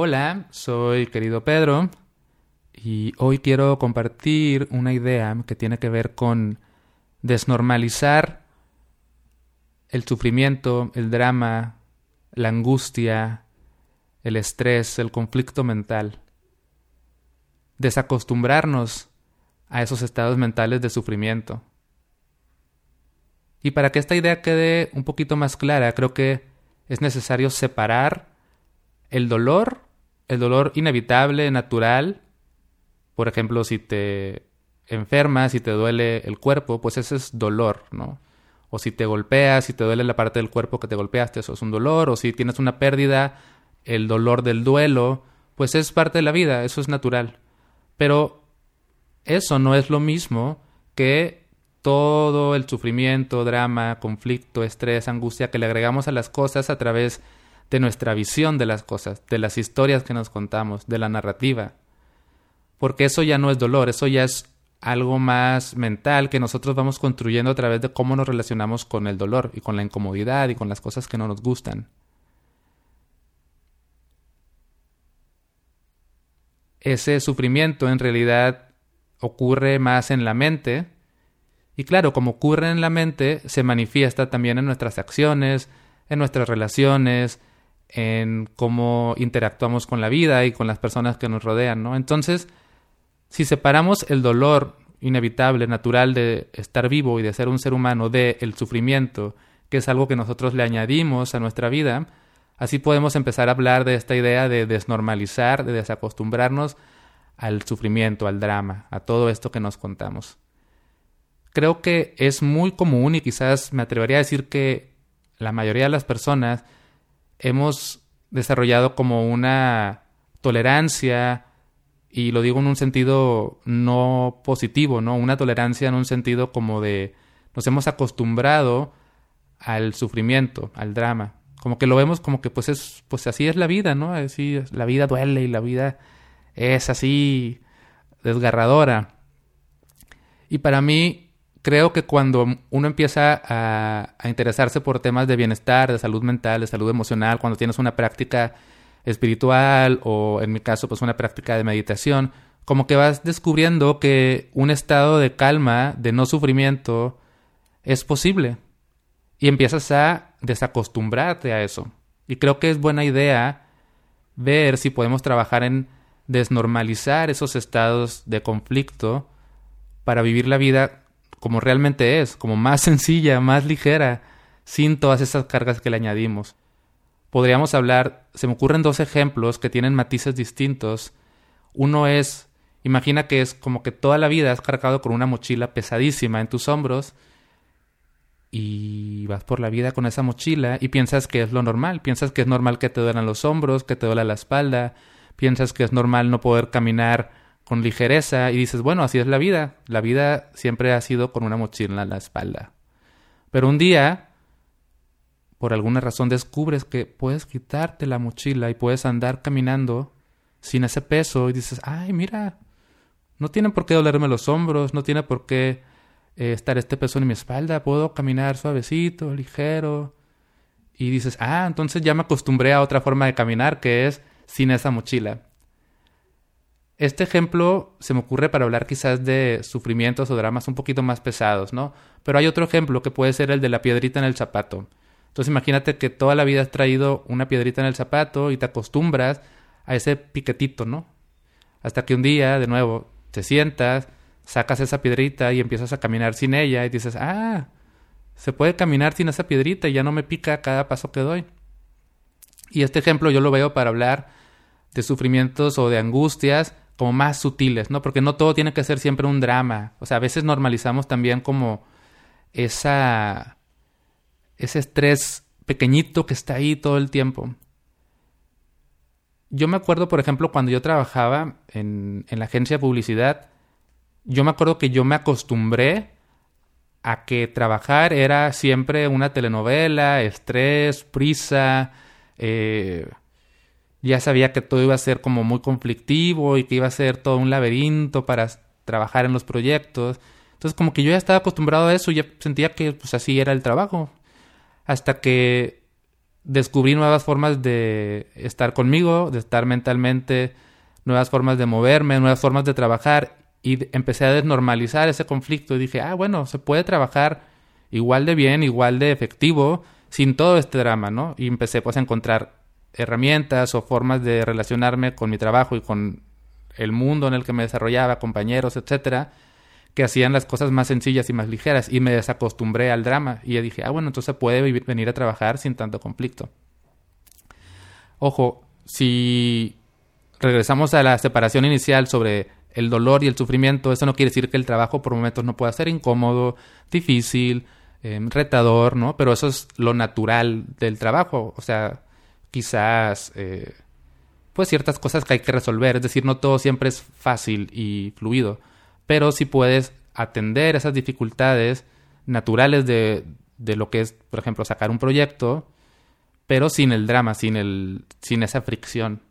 Hola, soy querido Pedro y hoy quiero compartir una idea que tiene que ver con desnormalizar el sufrimiento, el drama, la angustia, el estrés, el conflicto mental. Desacostumbrarnos a esos estados mentales de sufrimiento. Y para que esta idea quede un poquito más clara, creo que es necesario separar el dolor, el dolor inevitable, natural. Por ejemplo, si te enfermas, si te duele el cuerpo, pues ese es dolor, ¿no? O si te golpeas, si te duele la parte del cuerpo que te golpeaste, eso es un dolor. O si tienes una pérdida, el dolor del duelo, pues es parte de la vida, eso es natural. Pero eso no es lo mismo que todo el sufrimiento, drama, conflicto, estrés, angustia que le agregamos a las cosas a través de nuestra visión de las cosas, de las historias que nos contamos, de la narrativa. Porque eso ya no es dolor, eso ya es algo más mental que nosotros vamos construyendo a través de cómo nos relacionamos con el dolor y con la incomodidad y con las cosas que no nos gustan. Ese sufrimiento en realidad ocurre más en la mente y claro, como ocurre en la mente, se manifiesta también en nuestras acciones, en nuestras relaciones, en cómo interactuamos con la vida y con las personas que nos rodean, ¿no? Entonces, si separamos el dolor inevitable, natural de estar vivo y de ser un ser humano de el sufrimiento, que es algo que nosotros le añadimos a nuestra vida, así podemos empezar a hablar de esta idea de desnormalizar, de desacostumbrarnos al sufrimiento, al drama, a todo esto que nos contamos creo que es muy común y quizás me atrevería a decir que la mayoría de las personas hemos desarrollado como una tolerancia y lo digo en un sentido no positivo, ¿no? Una tolerancia en un sentido como de nos hemos acostumbrado al sufrimiento, al drama. Como que lo vemos como que pues es pues así es la vida, ¿no? Así la vida duele y la vida es así desgarradora. Y para mí creo que cuando uno empieza a, interesarse por temas de bienestar, de salud mental, de salud emocional, cuando tienes una práctica espiritual o en mi caso pues una práctica de meditación, como que vas descubriendo que un estado de calma, de no sufrimiento, es posible. Y empiezas a desacostumbrarte a eso. Y creo que es buena idea ver si podemos trabajar en desnormalizar esos estados de conflicto para vivir la vida como realmente es, como más sencilla, más ligera, sin todas esas cargas que le añadimos. Podríamos hablar, se me ocurren dos ejemplos que tienen matices distintos. Uno es, imagina que es como que toda la vida has cargado con una mochila pesadísima en tus hombros y vas por la vida con esa mochila y piensas que es lo normal, piensas que es normal que te duelan los hombros, que te duela la espalda, piensas que es normal no poder caminar con ligereza y dices, bueno, así es la vida. La vida siempre ha sido con una mochila en la espalda. Pero un día, por alguna razón, descubres que puedes quitarte la mochila y puedes andar caminando sin ese peso y dices, ay, mira, no tiene por qué dolerme los hombros, no tiene por qué eh, estar este peso en mi espalda, puedo caminar suavecito, ligero. Y dices, ah, entonces ya me acostumbré a otra forma de caminar que es sin esa mochila. Este ejemplo se me ocurre para hablar quizás de sufrimientos o dramas un poquito más pesados, ¿no? Pero hay otro ejemplo que puede ser el de la piedrita en el zapato. Entonces imagínate que toda la vida has traído una piedrita en el zapato y te acostumbras a ese piquetito, ¿no? Hasta que un día, de nuevo, te sientas, sacas esa piedrita y empiezas a caminar sin ella y dices, ah, se puede caminar sin esa piedrita y ya no me pica cada paso que doy. Y este ejemplo yo lo veo para hablar de sufrimientos o de angustias como más sutiles, ¿no? Porque no todo tiene que ser siempre un drama. O sea, a veces normalizamos también como esa ese estrés pequeñito que está ahí todo el tiempo. Yo me acuerdo, por ejemplo, cuando yo trabajaba en, en la agencia de publicidad, yo me acuerdo que yo me acostumbré a que trabajar era siempre una telenovela, estrés, prisa, eh, ya sabía que todo iba a ser como muy conflictivo y que iba a ser todo un laberinto para trabajar en los proyectos. Entonces como que yo ya estaba acostumbrado a eso, ya sentía que pues así era el trabajo. Hasta que descubrí nuevas formas de estar conmigo, de estar mentalmente, nuevas formas de moverme, nuevas formas de trabajar y empecé a desnormalizar ese conflicto y dije, ah, bueno, se puede trabajar igual de bien, igual de efectivo, sin todo este drama, ¿no? Y empecé pues a encontrar herramientas o formas de relacionarme con mi trabajo y con el mundo en el que me desarrollaba, compañeros, etcétera, que hacían las cosas más sencillas y más ligeras y me desacostumbré al drama y dije, ah, bueno, entonces puede venir a trabajar sin tanto conflicto. Ojo, si regresamos a la separación inicial sobre el dolor y el sufrimiento, eso no quiere decir que el trabajo por momentos no pueda ser incómodo, difícil, em, retador, ¿no? Pero eso es lo natural del trabajo. O sea, quizás, eh, pues ciertas cosas que hay que resolver. Es decir, no todo siempre es fácil y fluido pero si puedes atender esas dificultades naturales de, de lo que es, por ejemplo, sacar un proyecto, pero sin el drama, sin, el, sin esa fricción,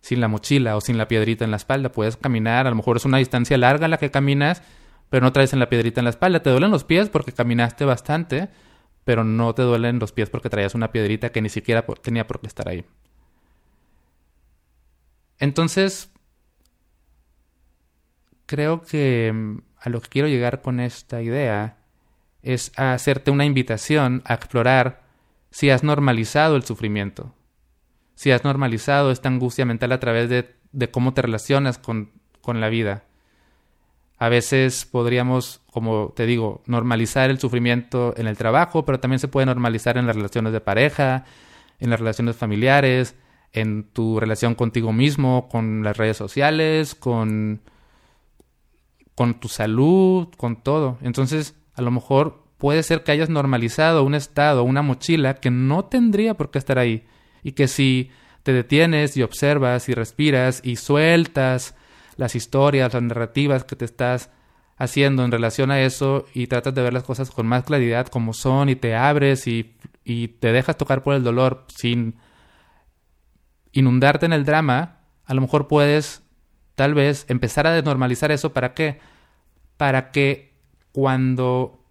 sin la mochila o sin la piedrita en la espalda. Puedes caminar, a lo mejor es una distancia larga la que caminas, pero no traes en la piedrita en la espalda. Te duelen los pies porque caminaste bastante, pero no te duelen los pies porque traías una piedrita que ni siquiera tenía por qué estar ahí. Entonces, creo que mm, a lo que quiero llegar con esta idea es a hacerte una invitación a explorar si has normalizado el sufrimiento, si has normalizado esta angustia mental a través de, cómo te relacionas con la vida. A veces podríamos, como te digo, normalizar el sufrimiento en el trabajo, pero también se puede normalizar en las relaciones de pareja, en las relaciones familiares, en tu relación contigo mismo, con las redes sociales, con con tu salud, con todo. Entonces, a lo mejor puede ser que hayas normalizado un estado, una mochila que no tendría por qué estar ahí. Y que si te detienes y observas y respiras y sueltas las historias, las narrativas que te estás haciendo en relación a eso y tratas de ver las cosas con más claridad como son y te abres y, y te dejas tocar por el dolor sin inundarte en el drama, a lo mejor puedes tal vez empezar a desnormalizar eso para qué? Para que cuando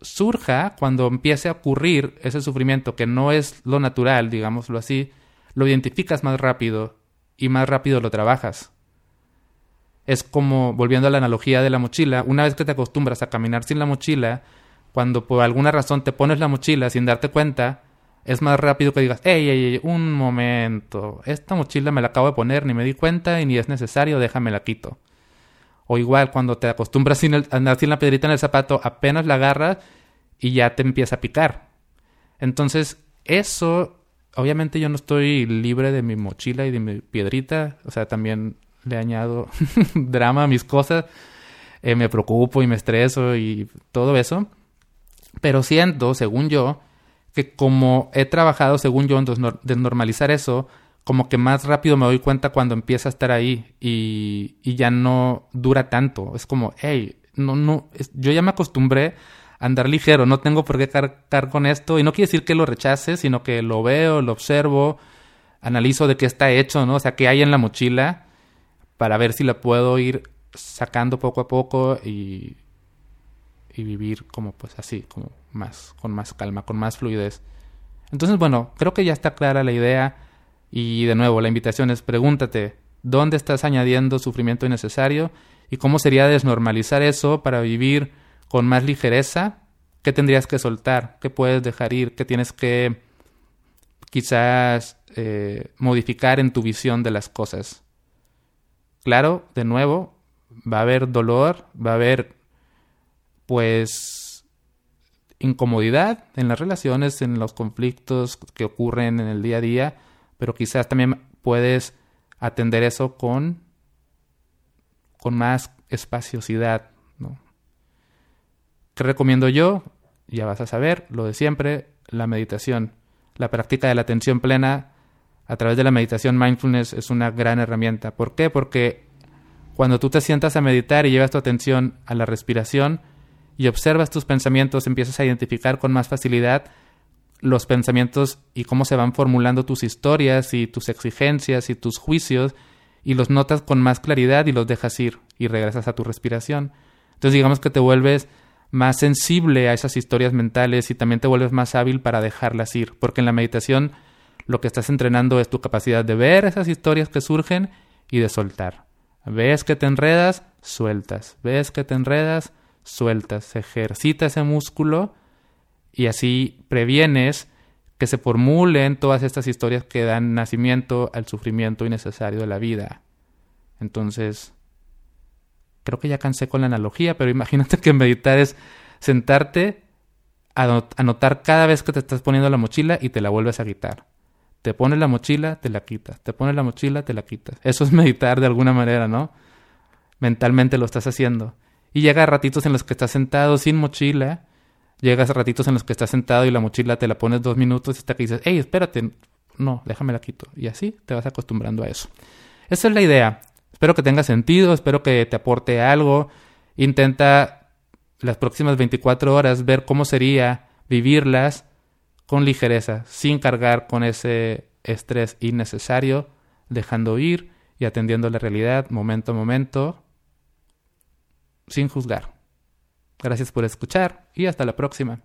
surja, cuando empiece a ocurrir ese sufrimiento que no es lo natural, digámoslo así, lo identificas más rápido y más rápido lo trabajas. Es como, volviendo a la analogía de la mochila, una vez que te acostumbras a caminar sin la mochila, cuando por alguna razón te pones la mochila sin darte cuenta, es más rápido que digas, ey, ey, ey, un momento, esta mochila me la acabo de poner, ni me di cuenta y ni es necesario, déjame la quito. O igual, cuando te acostumbras a andar sin la piedrita en el zapato, apenas la agarras y ya te empieza a picar. Entonces, eso, obviamente yo no estoy libre de mi mochila y de mi piedrita, o sea, también le añado drama a mis cosas, eh, me preocupo y me estreso y todo eso. Pero siento, según yo, que como he trabajado, según yo, en desnormalizar eso, como que más rápido me doy cuenta cuando empieza a estar ahí y, y ya no dura tanto. Es como, hey, no, no, yo ya me acostumbré a andar ligero, no tengo por qué cargar con esto. Y no quiere decir que lo rechace, sino que lo veo, lo observo, analizo de qué está hecho, ¿no? O sea, qué hay en la mochila para ver si la puedo ir sacando poco a poco y, y vivir como pues así, como más, con más calma, con más fluidez. Entonces, bueno, creo que ya está clara la idea y de nuevo la invitación es pregúntate, ¿dónde estás añadiendo sufrimiento innecesario? ¿Y cómo sería desnormalizar eso para vivir con más ligereza? ¿Qué tendrías que soltar? ¿Qué puedes dejar ir? ¿Qué tienes que quizás eh, modificar en tu visión de las cosas? Claro, de nuevo, va a haber dolor, va a haber pues incomodidad en las relaciones, en los conflictos que ocurren en el día a día, pero quizás también puedes atender eso con, con más espaciosidad. ¿no? ¿Qué recomiendo yo? Ya vas a saber, lo de siempre, la meditación. La práctica de la atención plena a través de la meditación mindfulness es una gran herramienta. ¿Por qué? Porque cuando tú te sientas a meditar y llevas tu atención a la respiración, y observas tus pensamientos, empiezas a identificar con más facilidad los pensamientos y cómo se van formulando tus historias y tus exigencias y tus juicios y los notas con más claridad y los dejas ir y regresas a tu respiración. Entonces digamos que te vuelves más sensible a esas historias mentales y también te vuelves más hábil para dejarlas ir, porque en la meditación lo que estás entrenando es tu capacidad de ver esas historias que surgen y de soltar. Ves que te enredas, sueltas. Ves que te enredas, sueltas. Ejercita ese músculo y así previenes que se formulen todas estas historias que dan nacimiento al sufrimiento innecesario de la vida. Entonces, creo que ya cansé con la analogía, pero imagínate que meditar es sentarte a anotar cada vez que te estás poniendo la mochila y te la vuelves a quitar. Te pones la mochila, te la quitas. Te pones la mochila, te la quitas. Eso es meditar de alguna manera, ¿no? Mentalmente lo estás haciendo. Y llega ratitos en los que estás sentado sin mochila. Llegas a ratitos en los que estás sentado y la mochila te la pones dos minutos hasta que dices, hey, espérate, no, déjame la quito. Y así te vas acostumbrando a eso. Esa es la idea. Espero que tenga sentido, espero que te aporte algo. Intenta las próximas 24 horas ver cómo sería vivirlas con ligereza, sin cargar con ese estrés innecesario, dejando ir y atendiendo la realidad momento a momento, sin juzgar. Gracias por escuchar y hasta la próxima.